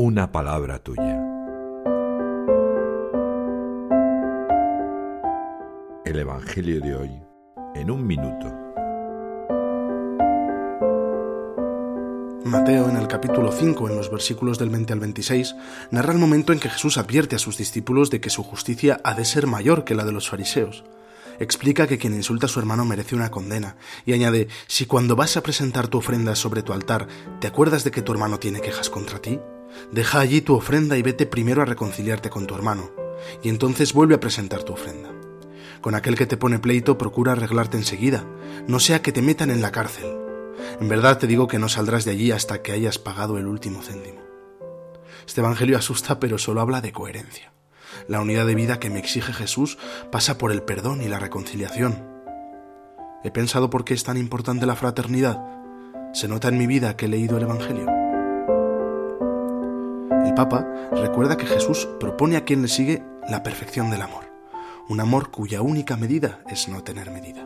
una palabra tuya. El Evangelio de hoy en un minuto. Mateo en el capítulo 5, en los versículos del 20 al 26, narra el momento en que Jesús advierte a sus discípulos de que su justicia ha de ser mayor que la de los fariseos explica que quien insulta a su hermano merece una condena, y añade, si cuando vas a presentar tu ofrenda sobre tu altar, te acuerdas de que tu hermano tiene quejas contra ti, deja allí tu ofrenda y vete primero a reconciliarte con tu hermano, y entonces vuelve a presentar tu ofrenda. Con aquel que te pone pleito, procura arreglarte enseguida, no sea que te metan en la cárcel. En verdad te digo que no saldrás de allí hasta que hayas pagado el último céntimo. Este Evangelio asusta, pero solo habla de coherencia. La unidad de vida que me exige Jesús pasa por el perdón y la reconciliación. ¿He pensado por qué es tan importante la fraternidad? ¿Se nota en mi vida que he leído el Evangelio? El Papa recuerda que Jesús propone a quien le sigue la perfección del amor, un amor cuya única medida es no tener medida.